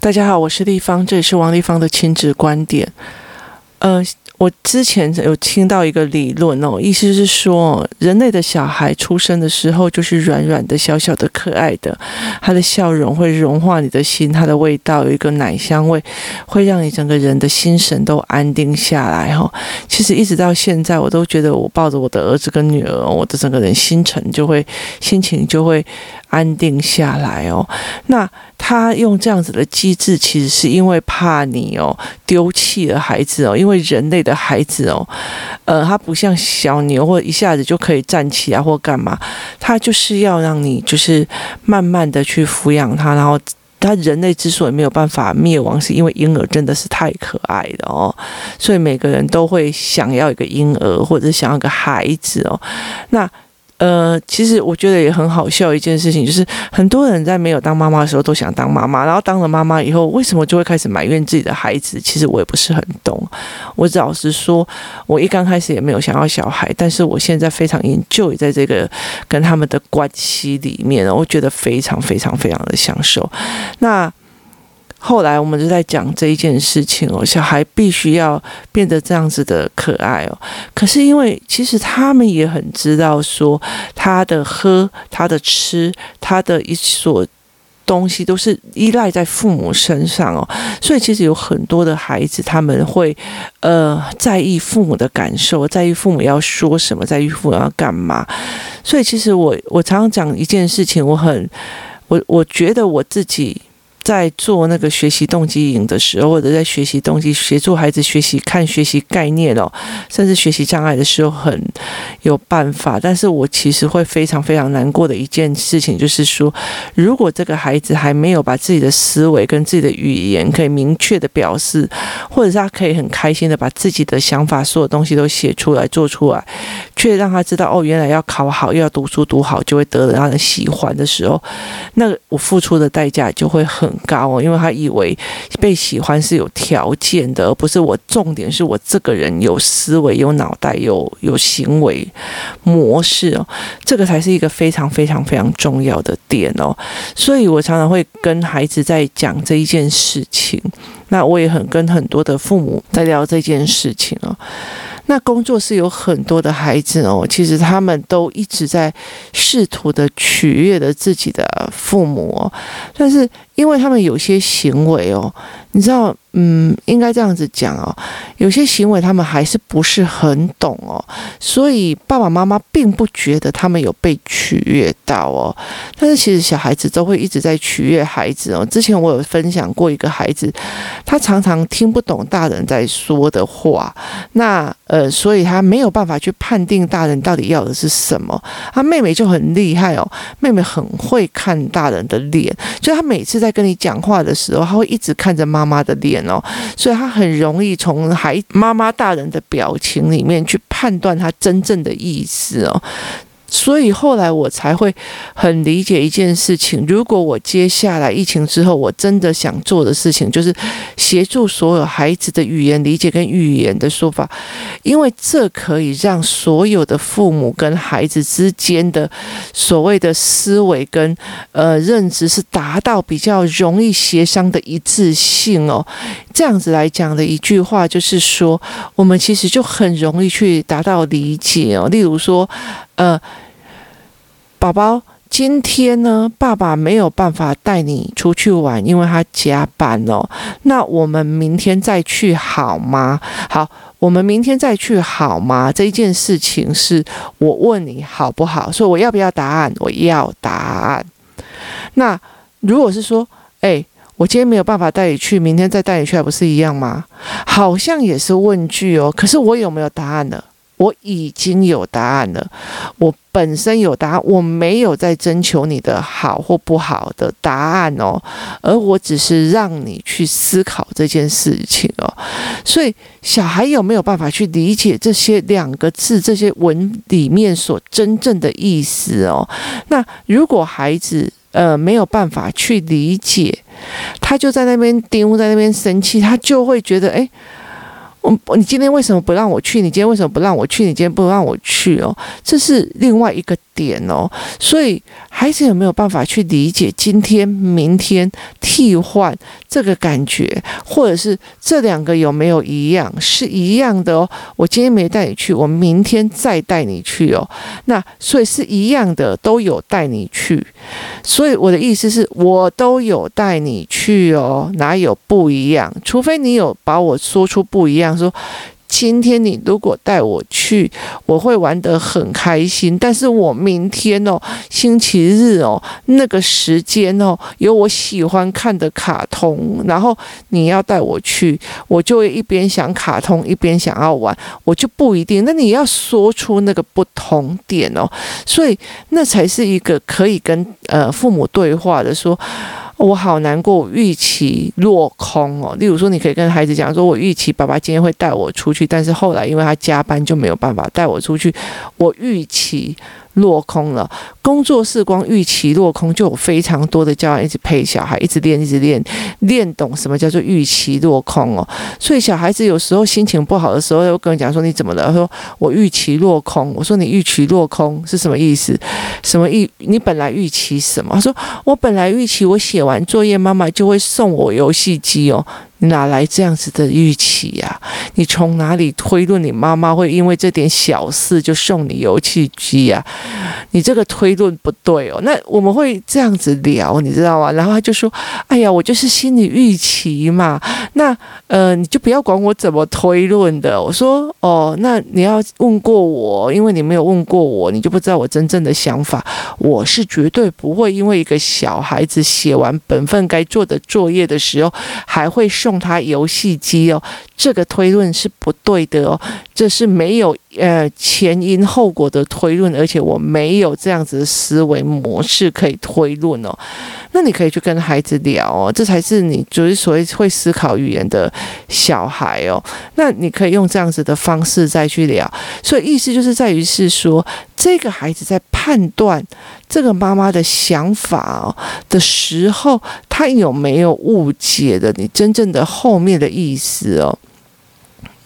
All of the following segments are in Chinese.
大家好，我是丽芳，这里是王丽芳的亲子观点。呃，我之前有听到一个理论哦，意思是说，人类的小孩出生的时候就是软软的、小小的、可爱的，他的笑容会融化你的心，他的味道有一个奶香味，会让你整个人的心神都安定下来哈。其实一直到现在，我都觉得我抱着我的儿子跟女儿，我的整个人心情就会心情就会。安定下来哦，那他用这样子的机制，其实是因为怕你哦丢弃了孩子哦，因为人类的孩子哦，呃，他不像小牛或一下子就可以站起来或干嘛，他就是要让你就是慢慢的去抚养他，然后他人类之所以没有办法灭亡，是因为婴儿真的是太可爱了哦，所以每个人都会想要一个婴儿或者想要一个孩子哦，那。呃，其实我觉得也很好笑一件事情，就是很多人在没有当妈妈的时候都想当妈妈，然后当了妈妈以后，为什么就会开始埋怨自己的孩子？其实我也不是很懂。我老实说，我一刚开始也没有想要小孩，但是我现在非常研究在这个跟他们的关系里面，我觉得非常非常非常的享受。那。后来我们就在讲这一件事情哦，小孩必须要变得这样子的可爱哦。可是因为其实他们也很知道说，他的喝、他的吃、他的一所东西都是依赖在父母身上哦。所以其实有很多的孩子他们会呃在意父母的感受，在意父母要说什么，在意父母要干嘛。所以其实我我常常讲一件事情，我很我我觉得我自己。在做那个学习动机营的时候，或者在学习动机协助孩子学习看学习概念哦，甚至学习障碍的时候，很有办法。但是我其实会非常非常难过的一件事情，就是说，如果这个孩子还没有把自己的思维跟自己的语言可以明确的表示，或者是他可以很开心的把自己的想法、所有东西都写出来、做出来，却让他知道哦，原来要考好，又要读书读好，就会得到他的喜欢的时候，那我付出的代价就会很。高哦，因为他以为被喜欢是有条件的，而不是我重点是我这个人有思维、有脑袋、有有行为模式哦，这个才是一个非常非常非常重要的点哦。所以我常常会跟孩子在讲这一件事情，那我也很跟很多的父母在聊这件事情哦。那工作室有很多的孩子哦，其实他们都一直在试图的取悦的自己的父母，但是因为他们有些行为哦，你知道。嗯，应该这样子讲哦，有些行为他们还是不是很懂哦，所以爸爸妈妈并不觉得他们有被取悦到哦。但是其实小孩子都会一直在取悦孩子哦。之前我有分享过一个孩子，他常常听不懂大人在说的话，那呃，所以他没有办法去判定大人到底要的是什么。他妹妹就很厉害哦，妹妹很会看大人的脸，就他每次在跟你讲话的时候，他会一直看着妈妈的脸。哦，所以他很容易从孩妈妈大人的表情里面去判断他真正的意思哦。所以后来我才会很理解一件事情。如果我接下来疫情之后，我真的想做的事情，就是协助所有孩子的语言理解跟语言的说法，因为这可以让所有的父母跟孩子之间的所谓的思维跟呃认知是达到比较容易协商的一致性哦。这样子来讲的一句话就是说，我们其实就很容易去达到理解哦。例如说。呃，宝宝，今天呢，爸爸没有办法带你出去玩，因为他加班哦。那我们明天再去好吗？好，我们明天再去好吗？这一件事情是我问你好不好？所以我要不要答案？我要答案。那如果是说，哎，我今天没有办法带你去，明天再带你去，还不是一样吗？好像也是问句哦。可是我有没有答案呢？我已经有答案了，我本身有答案，我没有在征求你的好或不好的答案哦，而我只是让你去思考这件事情哦。所以小孩有没有办法去理解这些两个字、这些文里面所真正的意思哦？那如果孩子呃没有办法去理解，他就在那边丢，在那边生气，他就会觉得诶。我你今天为什么不让我去？你今天为什么不让我去？你今天不让我去哦，这是另外一个点哦，所以孩子有没有办法去理解今天、明天替换这个感觉，或者是这两个有没有一样？是一样的哦。我今天没带你去，我明天再带你去哦。那所以是一样的，都有带你去。所以我的意思是我都有带你去哦，哪有不一样？除非你有把我说出不一样，说。今天你如果带我去，我会玩得很开心。但是我明天哦，星期日哦，那个时间哦，有我喜欢看的卡通，然后你要带我去，我就会一边想卡通，一边想要玩，我就不一定。那你要说出那个不同点哦，所以那才是一个可以跟呃父母对话的说。我好难过，我预期落空哦。例如说，你可以跟孩子讲说：“我预期爸爸今天会带我出去，但是后来因为他加班就没有办法带我出去。我预期。”落空了，工作室光预期落空，就有非常多的家长一直陪小孩，一直练，一直练，练懂什么叫做预期落空哦。所以小孩子有时候心情不好的时候，又跟我讲说：“你怎么了？”他说：“我预期落空。”我说：“你预期落空是什么意思？什么意？你本来预期什么？”他说：“我本来预期我写完作业，妈妈就会送我游戏机哦。”哪来这样子的预期呀？你从哪里推论你妈妈会因为这点小事就送你游戏机呀？你这个推论不对哦。那我们会这样子聊，你知道吗？然后他就说：“哎呀，我就是心理预期嘛。那呃，你就不要管我怎么推论的。”我说：“哦，那你要问过我，因为你没有问过我，你就不知道我真正的想法。我是绝对不会因为一个小孩子写完本分该做的作业的时候，还会。”送他游戏机哦，这个推论是不对的哦，这是没有呃前因后果的推论，而且我没有这样子的思维模式可以推论哦。那你可以去跟孩子聊哦，这才是你就是所谓会思考语言的小孩哦。那你可以用这样子的方式再去聊，所以意思就是在于是说，这个孩子在判断。这个妈妈的想法哦的时候，他有没有误解的你真正的后面的意思哦？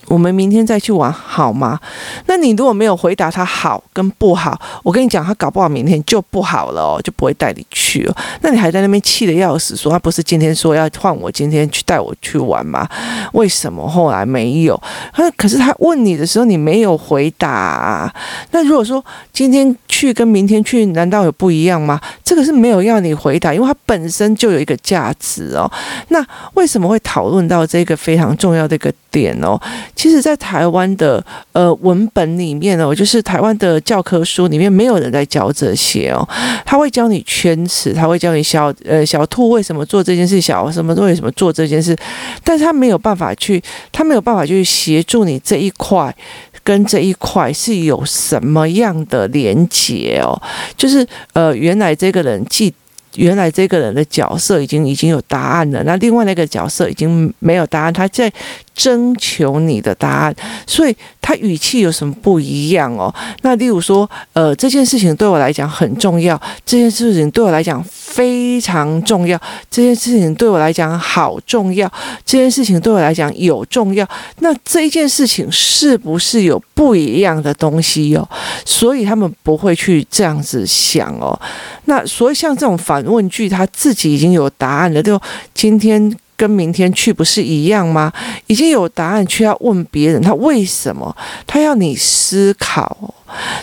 我们明天再去玩好吗？那你如果没有回答他好跟不好，我跟你讲，他搞不好明天就不好了，就不会带你去了。那你还在那边气得要死，说他不是今天说要换我今天去带我去玩吗？为什么后来没有？他可是他问你的时候你没有回答。那如果说今天去跟明天去，难道有不一样吗？这个是没有要你回答，因为它本身就有一个价值哦。那为什么会讨论到这个非常重要的一个点哦？其实，在台湾的呃文本里面哦，就是台湾的教科书里面，没有人在教这些哦。他会教你圈词，他会教你小呃小兔为什么做这件事，小什么为什么做这件事，但是他没有办法去，他没有办法去协助你这一块跟这一块是有什么样的连结哦。就是呃，原来这个人记。原来这个人的角色已经已经有答案了，那另外那个角色已经没有答案，他在征求你的答案，所以他语气有什么不一样哦？那例如说，呃，这件事情对我来讲很重要，这件事情对我来讲非常重要，这件事情对我来讲好重要，这件事情对我来讲有重要，那这一件事情是不是有不一样的东西哦？所以他们不会去这样子想哦。那所以像这种反问句，他自己已经有答案了，就今天跟明天去不是一样吗？已经有答案，却要问别人，他为什么？他要你思考，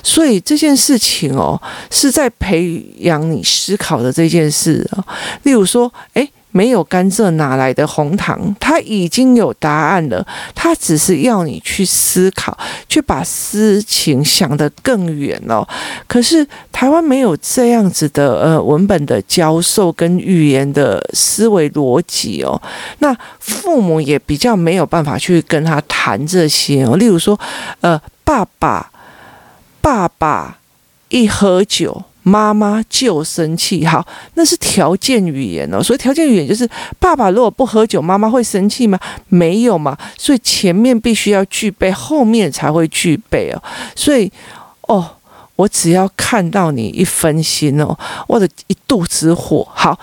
所以这件事情哦，是在培养你思考的这件事哦。例如说，诶。没有甘蔗哪来的红糖？他已经有答案了，他只是要你去思考，去把事情想得更远哦。可是台湾没有这样子的呃文本的教授跟语言的思维逻辑哦，那父母也比较没有办法去跟他谈这些哦。例如说，呃，爸爸，爸爸一喝酒。妈妈就生气，好，那是条件语言哦。所以条件语言就是，爸爸如果不喝酒，妈妈会生气吗？没有嘛。所以前面必须要具备，后面才会具备哦。所以，哦，我只要看到你一分心哦，我的一肚子火。好，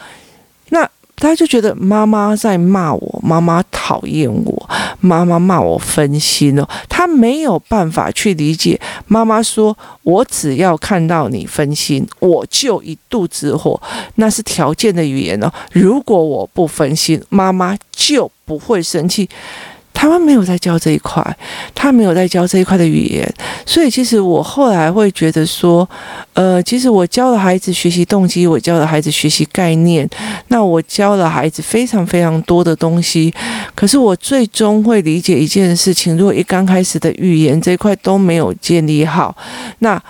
那他就觉得妈妈在骂我，妈妈讨厌我，妈妈骂我分心哦。他没有办法去理解妈妈说：“我只要看到你分心，我就一肚子火。”那是条件的语言哦。如果我不分心，妈妈就不会生气。他们没有在教这一块，他没有在教这一块的语言，所以其实我后来会觉得说，呃，其实我教了孩子学习动机，我教了孩子学习概念，那我教了孩子非常非常多的东西，可是我最终会理解一件事情，如果一刚开始的语言这一块都没有建立好，那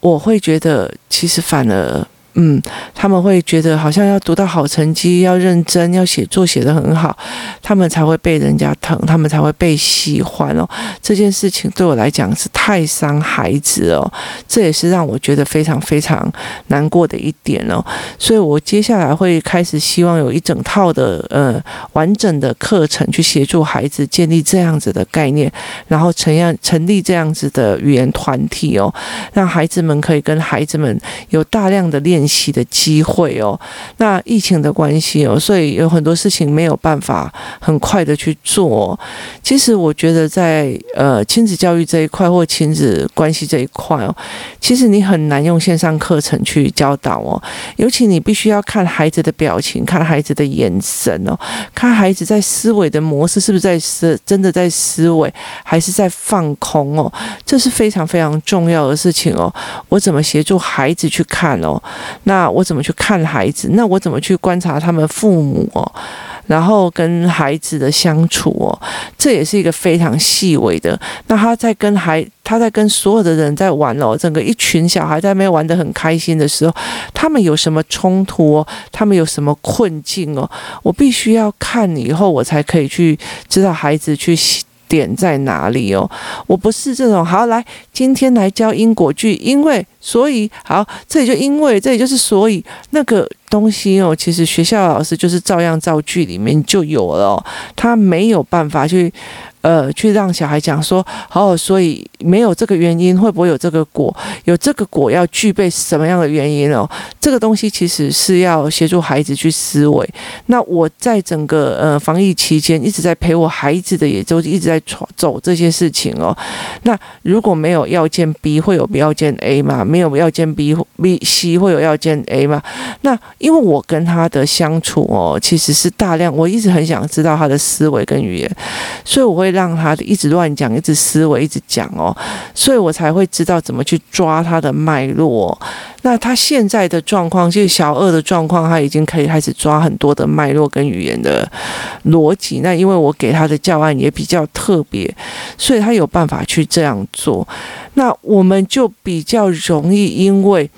我会觉得其实反而。嗯，他们会觉得好像要读到好成绩，要认真，要写作写得很好，他们才会被人家疼，他们才会被喜欢哦。这件事情对我来讲是太伤孩子哦，这也是让我觉得非常非常难过的一点哦。所以我接下来会开始希望有一整套的呃完整的课程去协助孩子建立这样子的概念，然后成样成立这样子的语言团体哦，让孩子们可以跟孩子们有大量的练。练习的机会哦，那疫情的关系哦，所以有很多事情没有办法很快的去做。其实我觉得在呃亲子教育这一块或亲子关系这一块哦，其实你很难用线上课程去教导哦，尤其你必须要看孩子的表情，看孩子的眼神哦，看孩子在思维的模式是不是在思真的在思维，还是在放空哦，这是非常非常重要的事情哦。我怎么协助孩子去看哦？那我怎么去看孩子？那我怎么去观察他们父母哦？然后跟孩子的相处哦，这也是一个非常细微的。那他在跟孩，他在跟所有的人在玩哦，整个一群小孩在那边玩得很开心的时候，他们有什么冲突哦？他们有什么困境哦？我必须要看以后，我才可以去知道孩子去。点在哪里哦？我不是这种好来，今天来教因果句，因为所以好，这里就因为，这里就是所以那个东西哦。其实学校老师就是照样造句里面就有了哦，他没有办法去。呃，去让小孩讲说，哦，所以没有这个原因，会不会有这个果？有这个果要具备什么样的原因哦？这个东西其实是要协助孩子去思维。那我在整个呃防疫期间一直在陪我孩子的，也就一直在走这些事情哦。那如果没有要件 B，会有要件 A 吗？没有要件 B B C 会有要件 A 吗？那因为我跟他的相处哦，其实是大量，我一直很想知道他的思维跟语言，所以我会。让他一直乱讲，一直思维，一直讲哦，所以我才会知道怎么去抓他的脉络。那他现在的状况，就是小二的状况，他已经可以开始抓很多的脉络跟语言的逻辑。那因为我给他的教案也比较特别，所以他有办法去这样做。那我们就比较容易，因为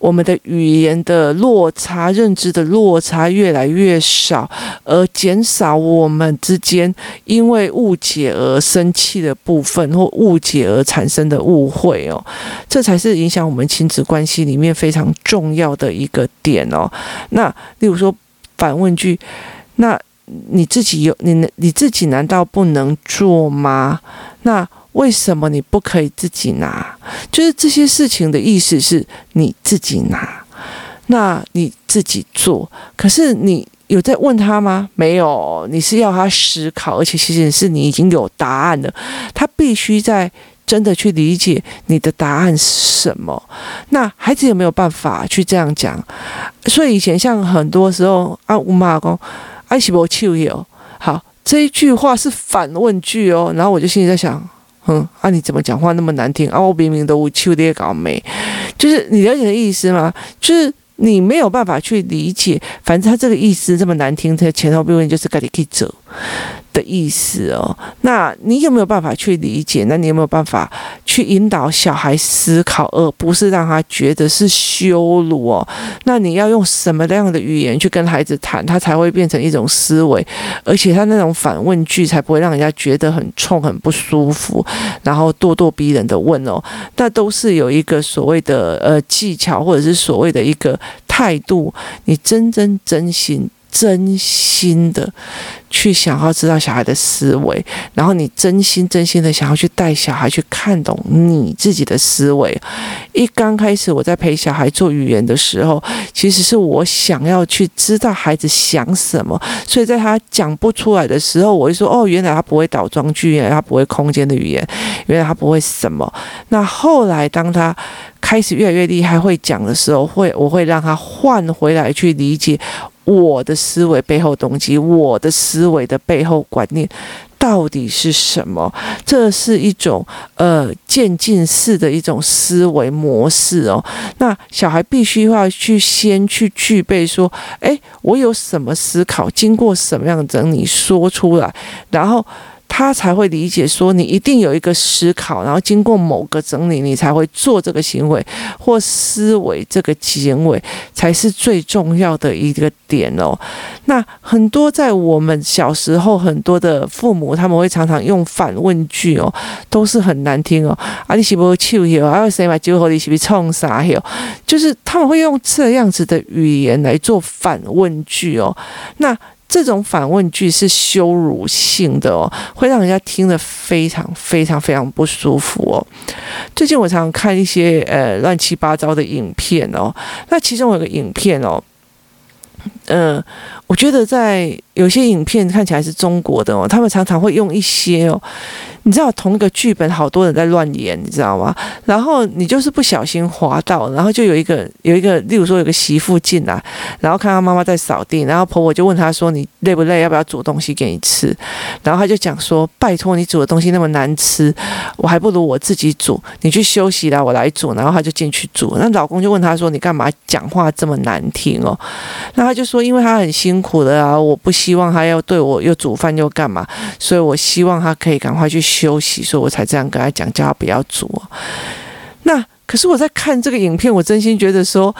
我们的语言的落差、认知的落差越来越少，而减少我们之间因为误解而生气的部分，或误解而产生的误会哦，这才是影响我们亲子关系里面非常重要的一个点哦。那例如说反问句，那你自己有你你自己难道不能做吗？那为什么你不可以自己拿？就是这些事情的意思是你自己拿，那你自己做。可是你有在问他吗？没有，你是要他思考，而且其实是你已经有答案了。他必须在真的去理解你的答案是什么。那孩子有没有办法去这样讲？所以以前像很多时候啊，我妈讲爱是无手有好，这一句话是反问句哦，然后我就心里在想。嗯，啊，你怎么讲话那么难听啊？我明明都秋爹搞没，就是你了解的意思吗？就是你没有办法去理解，反正他这个意思这么难听，他前后不问就是该你可以走。的意思哦，那你有没有办法去理解？那你有没有办法去引导小孩思考，而不是让他觉得是羞辱哦？那你要用什么样的语言去跟孩子谈，他才会变成一种思维，而且他那种反问句才不会让人家觉得很冲、很不舒服，然后咄咄逼人的问哦。那都是有一个所谓的呃技巧，或者是所谓的一个态度，你真真真心。真心的去想要知道小孩的思维，然后你真心真心的想要去带小孩去看懂你自己的思维。一刚开始我在陪小孩做语言的时候，其实是我想要去知道孩子想什么，所以在他讲不出来的时候，我会说：“哦，原来他不会倒装句，原来他不会空间的语言，原来他不会什么。”那后来当他开始越来越厉害会讲的时候，会我会让他换回来去理解。我的思维背后动机，我的思维的背后观念到底是什么？这是一种呃渐进式的一种思维模式哦。那小孩必须要去先去具备说，诶，我有什么思考，经过什么样的整理说出来，然后。他才会理解说，你一定有一个思考，然后经过某个整理，你才会做这个行为或思维，这个行为才是最重要的一个点哦。那很多在我们小时候，很多的父母他们会常常用反问句哦，都是很难听哦。啊，你是不是臭哟？啊，谁把酒喝你是不是冲啥哟？就是他们会用这样子的语言来做反问句哦。那。这种反问句是羞辱性的哦，会让人家听得非常非常非常不舒服哦。最近我常常看一些呃乱七八糟的影片哦，那其中有个影片哦，呃，我觉得在有些影片看起来是中国的哦，他们常常会用一些哦。你知道同一个剧本，好多人在乱演，你知道吗？然后你就是不小心滑到，然后就有一个有一个，例如说有个媳妇进来，然后看到妈妈在扫地，然后婆婆就问她说：“你累不累？要不要煮东西给你吃？”然后她就讲说：“拜托你煮的东西那么难吃，我还不如我自己煮。你去休息啦，我来煮。”然后她就进去煮。那老公就问她说：“你干嘛讲话这么难听哦？”那她就说：“因为她很辛苦的啊，我不希望她要对我又煮饭又干嘛，所以我希望她可以赶快去。”休息，所以我才这样跟他讲，叫他不要煮。那可是我在看这个影片，我真心觉得说，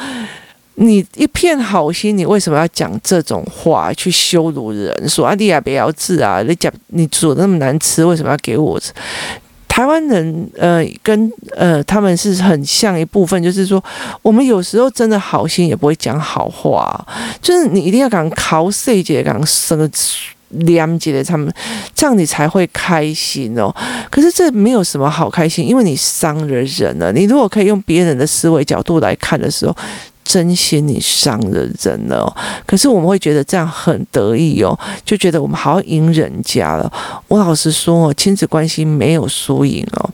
你一片好心，你为什么要讲这种话去羞辱人？说阿弟亚不要治啊，你讲你煮那么难吃，为什么要给我吃？台湾人呃，跟呃他们是很像一部分，就是说我们有时候真的好心也不会讲好话，就是你一定要讲考细节，讲什么。连接的他们，这样你才会开心哦。可是这没有什么好开心，因为你伤了人了。你如果可以用别人的思维角度来看的时候，真心你伤了人了。可是我们会觉得这样很得意哦，就觉得我们好像赢人家了。我老实说哦，亲子关系没有输赢哦。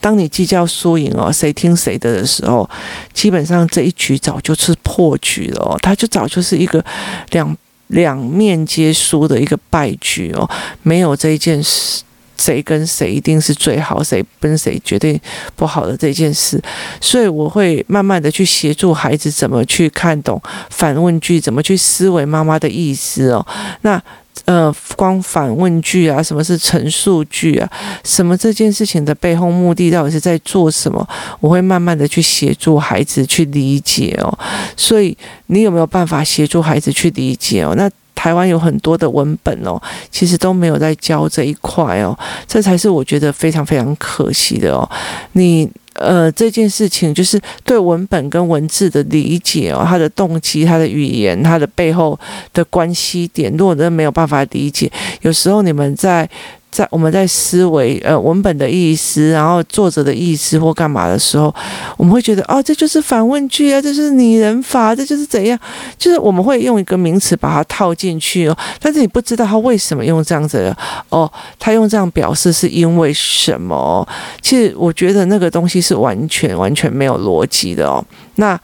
当你计较输赢哦，谁听谁的的时候，基本上这一局早就是破局了哦。他就早就是一个两。两面皆输的一个败局哦，没有这一件事，谁跟谁一定是最好，谁跟谁绝对不好的这件事，所以我会慢慢的去协助孩子怎么去看懂反问句，怎么去思维妈妈的意思哦，那。呃，光反问句啊，什么是陈述句啊？什么这件事情的背后目的到底是在做什么？我会慢慢的去协助孩子去理解哦。所以你有没有办法协助孩子去理解哦？那台湾有很多的文本哦，其实都没有在教这一块哦，这才是我觉得非常非常可惜的哦。你。呃，这件事情就是对文本跟文字的理解哦，他的动机、他的语言、他的背后的关系点，如果真的没有办法理解，有时候你们在。在我们在思维呃文本的意思，然后作者的意思或干嘛的时候，我们会觉得哦，这就是反问句啊，这是拟人法，这就是怎样，就是我们会用一个名词把它套进去哦，但是你不知道他为什么用这样子的哦，他用这样表示是因为什么？其实我觉得那个东西是完全完全没有逻辑的哦，那。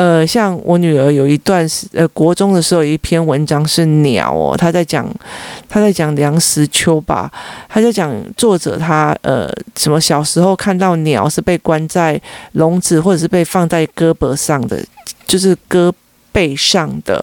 呃，像我女儿有一段时，呃，国中的时候有一篇文章是鸟哦，她在讲，她在讲梁实秋吧，她在讲作者他呃什么小时候看到鸟是被关在笼子或者是被放在胳膊上的，就是胳背上的，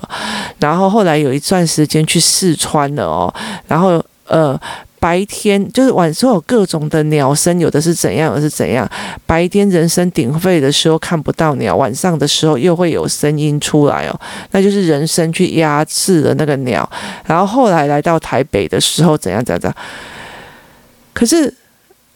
然后后来有一段时间去四川了哦，然后呃。白天就是晚上有各种的鸟声，有的是怎样，有的是怎样。白天人声鼎沸的时候看不到鸟，晚上的时候又会有声音出来哦，那就是人声去压制了那个鸟。然后后来来到台北的时候怎样怎样怎样。可是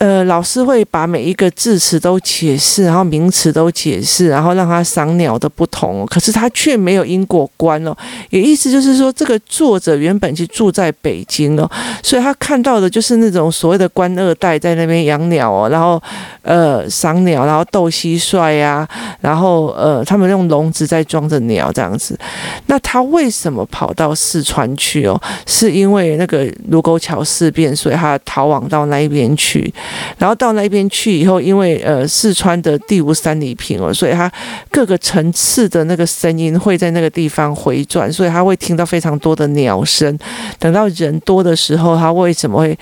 呃，老师会把每一个字词都解释，然后名词都解释，然后让他赏鸟的不同，可是他却没有因果观哦。也意思就是说，这个作者原本就住在北京哦，所以他看到的就是那种所谓的官二代在那边养鸟哦，然后呃赏鸟，然后斗蟋蟀呀，然后呃他们用笼子在装着鸟这样子。那他为什么跑到四川去哦？是因为那个卢沟桥事变，所以他逃亡到那一边去。然后到那边去以后，因为呃四川的地无三里平哦，所以它各个层次的那个声音会在那个地方回转，所以他会听到非常多的鸟声。等到人多的时候，他为什么会？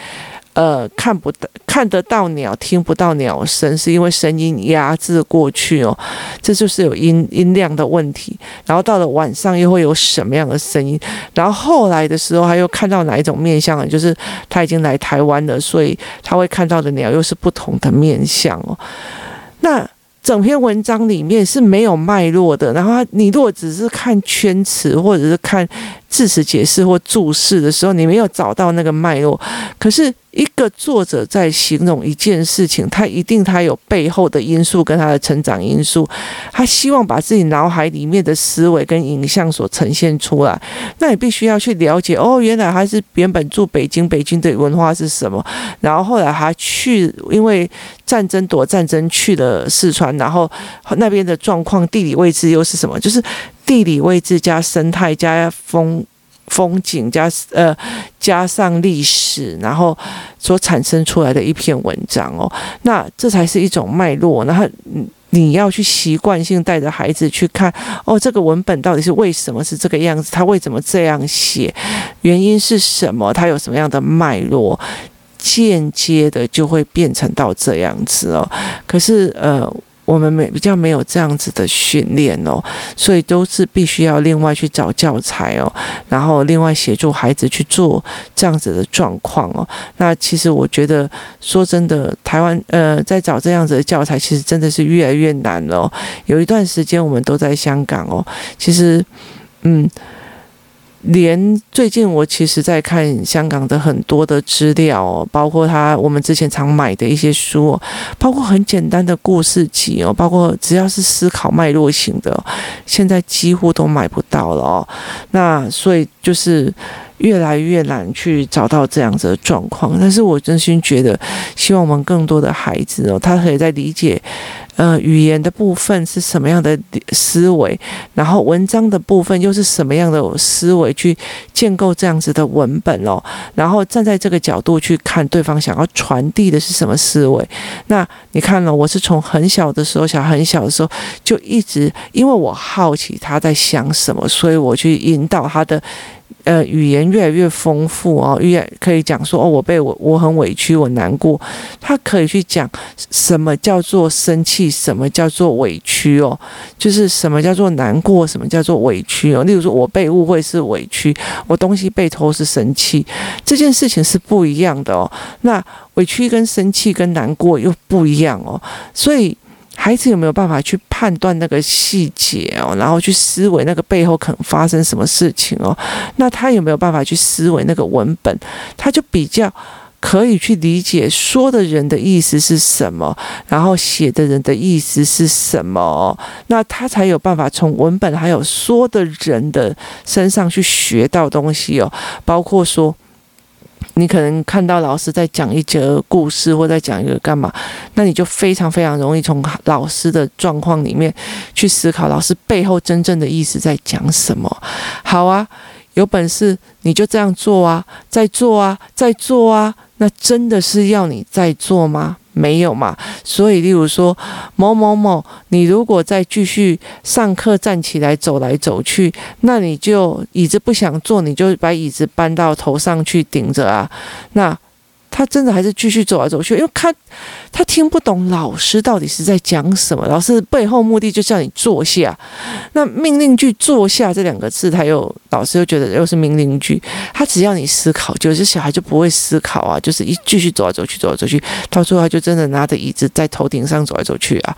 呃，看不到，看得到鸟，听不到鸟声，是因为声音压制过去哦，这就是有音音量的问题。然后到了晚上又会有什么样的声音？然后后来的时候，他又看到哪一种面相？就是他已经来台湾了，所以他会看到的鸟又是不同的面相哦。那整篇文章里面是没有脉络的。然后你如果只是看圈词，或者是看字词解释或注释的时候，你没有找到那个脉络，可是。一个作者在形容一件事情，他一定他有背后的因素跟他的成长因素，他希望把自己脑海里面的思维跟影像所呈现出来。那你必须要去了解哦，原来他是原本住北京，北京的文化是什么？然后后来他去，因为战争躲战争去了四川，然后那边的状况、地理位置又是什么？就是地理位置加生态加风。风景加呃加上历史，然后所产生出来的一篇文章哦，那这才是一种脉络。然后你要去习惯性带着孩子去看哦，这个文本到底是为什么是这个样子？他为什么这样写？原因是什么？他有什么样的脉络？间接的就会变成到这样子哦。可是呃。我们没比较没有这样子的训练哦，所以都是必须要另外去找教材哦，然后另外协助孩子去做这样子的状况哦。那其实我觉得说真的，台湾呃在找这样子的教材，其实真的是越来越难了哦。有一段时间我们都在香港哦，其实嗯。连最近我其实在看香港的很多的资料，包括他我们之前常买的一些书，包括很简单的故事集哦，包括只要是思考脉络型的，现在几乎都买不到了哦。那所以就是。越来越难去找到这样子的状况，但是我真心觉得，希望我们更多的孩子哦，他可以在理解，呃，语言的部分是什么样的思维，然后文章的部分又是什么样的思维去建构这样子的文本哦，然后站在这个角度去看对方想要传递的是什么思维。那你看了，我是从很小的时候，小很小的时候就一直，因为我好奇他在想什么，所以我去引导他的。呃，语言越来越丰富哦，越可以讲说哦，我被我我很委屈，我难过。他可以去讲什么叫做生气，什么叫做委屈哦，就是什么叫做难过，什么叫做委屈哦。例如说，我被误会是委屈，我东西被偷是生气，这件事情是不一样的哦。那委屈跟生气跟难过又不一样哦，所以。孩子有没有办法去判断那个细节哦，然后去思维那个背后可能发生什么事情哦？那他有没有办法去思维那个文本？他就比较可以去理解说的人的意思是什么，然后写的人的意思是什么？那他才有办法从文本还有说的人的身上去学到东西哦，包括说。你可能看到老师在讲一则故事，或在讲一个干嘛，那你就非常非常容易从老师的状况里面去思考，老师背后真正的意思在讲什么。好啊，有本事你就这样做啊，再做啊，再做啊，那真的是要你再做吗？没有嘛，所以例如说某某某，你如果再继续上课站起来走来走去，那你就椅子不想坐，你就把椅子搬到头上去顶着啊，那。他真的还是继续走来走去，因为他他听不懂老师到底是在讲什么。老师背后目的就是要你坐下，那命令句“坐下”这两个字，他又老师又觉得又是命令句。他只要你思考，就是小孩就不会思考啊，就是一继续走来走去，走来走去，到最后他就真的拿着椅子在头顶上走来走去啊。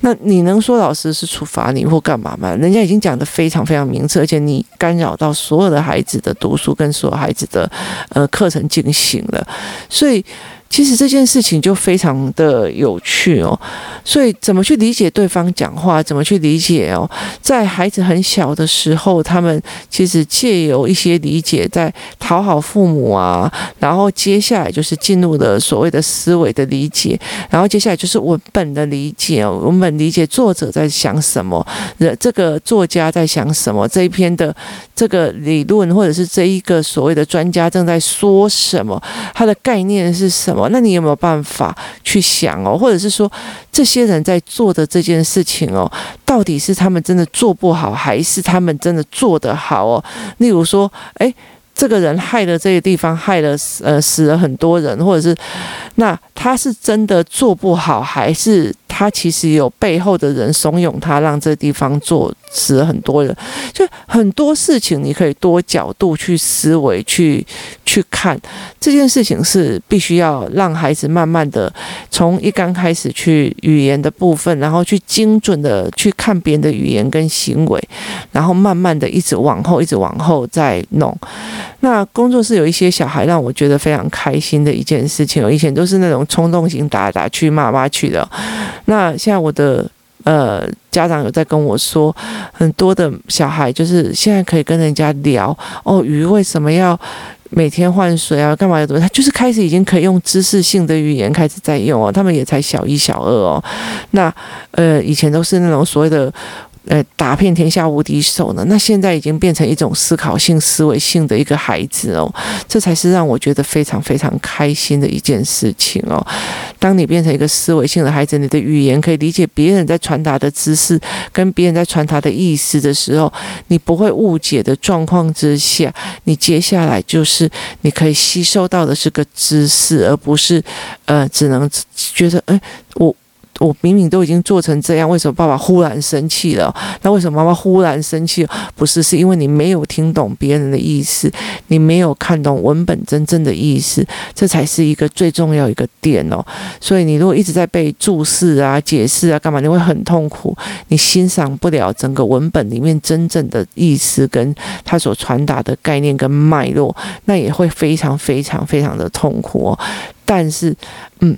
那你能说老师是处罚你或干嘛吗？人家已经讲得非常非常明确，而且你干扰到所有的孩子的读书跟所有孩子的呃课程进行了，所以其实这件事情就非常的有趣哦。所以怎么去理解对方讲话，怎么去理解哦，在孩子很小的时候，他们其实借由一些理解，在讨好父母啊，然后接下来就是进入了所谓的思维的理解，然后接下来就是文本的理解，文本理解作者在想什么，这个作家在想什么，这一篇的这个理论或者是这一个所谓的专家正在说什么，他的概念是什么？那你有没有办法去想哦？或者是说，这些人在做的这件事情哦，到底是他们真的做不好，还是他们真的做得好哦？例如说，诶，这个人害了这个地方，害了呃死了很多人，或者是那他是真的做不好，还是？他其实有背后的人怂恿他，让这地方做死很多人，就很多事情你可以多角度去思维去去看这件事情，是必须要让孩子慢慢的从一刚开始去语言的部分，然后去精准的去看别人的语言跟行为，然后慢慢的一直往后，一直往后再弄。那工作室有一些小孩让我觉得非常开心的一件事情，我以前都是那种冲动型打打去骂骂去的。那现在我的呃家长有在跟我说，很多的小孩就是现在可以跟人家聊哦，鱼为什么要每天换水啊？干嘛要怎么？他就是开始已经可以用知识性的语言开始在用哦，他们也才小一小二哦。那呃以前都是那种所谓的。呃，打遍天下无敌手呢？那现在已经变成一种思考性、思维性的一个孩子哦，这才是让我觉得非常非常开心的一件事情哦。当你变成一个思维性的孩子，你的语言可以理解别人在传达的知识，跟别人在传达的意思的时候，你不会误解的状况之下，你接下来就是你可以吸收到的是个知识，而不是呃，只能觉得哎，我。我明明都已经做成这样，为什么爸爸忽然生气了？那为什么妈妈忽然生气？不是，是因为你没有听懂别人的意思，你没有看懂文本真正的意思，这才是一个最重要一个点哦。所以你如果一直在被注释啊、解释啊、干嘛，你会很痛苦，你欣赏不了整个文本里面真正的意思跟他所传达的概念跟脉络，那也会非常非常非常的痛苦哦。但是，嗯。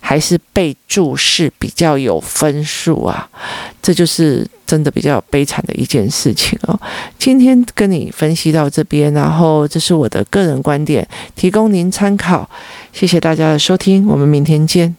还是备注是比较有分数啊，这就是真的比较悲惨的一件事情哦。今天跟你分析到这边，然后这是我的个人观点，提供您参考。谢谢大家的收听，我们明天见。